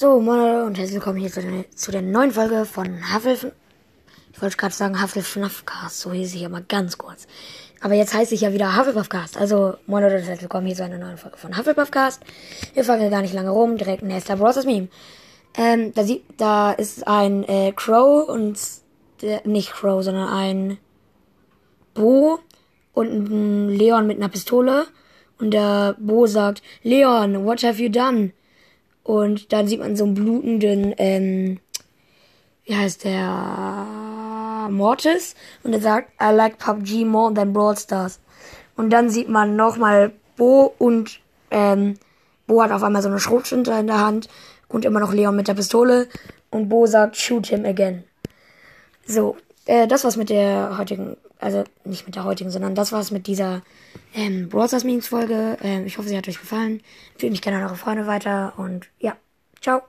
So, moin und herzlich willkommen hier zu der, zu der neuen Folge von Hufflepuff. Ich wollte gerade sagen Hufflepuffcast, so hieß ich aber ganz kurz. Aber jetzt heiße ich ja wieder Hufflepuffcast. Also, moin und herzlich willkommen hier zu einer neuen Folge von Hufflepuffcast. Wir fangen ja gar nicht lange rum, direkt nächster Bros. Meme. Ähm, da sieht, da ist ein äh, Crow und der, nicht Crow, sondern ein Bo und ein Leon mit einer Pistole. Und der Bo sagt, Leon, what have you done? Und dann sieht man so einen blutenden, ähm, wie heißt der, Mortis. Und er sagt, I like PUBG more than Brawl Stars. Und dann sieht man nochmal Bo und, ähm, Bo hat auf einmal so eine Schrotflinte in der Hand und immer noch Leon mit der Pistole. Und Bo sagt, shoot him again. So, äh, das war's mit der heutigen, also nicht mit der heutigen, sondern das war's mit dieser ähm, Stars Meetings Folge. Ähm, ich hoffe, sie hat euch gefallen. Empfehlt mich gerne an eure Freunde weiter und ja, ciao.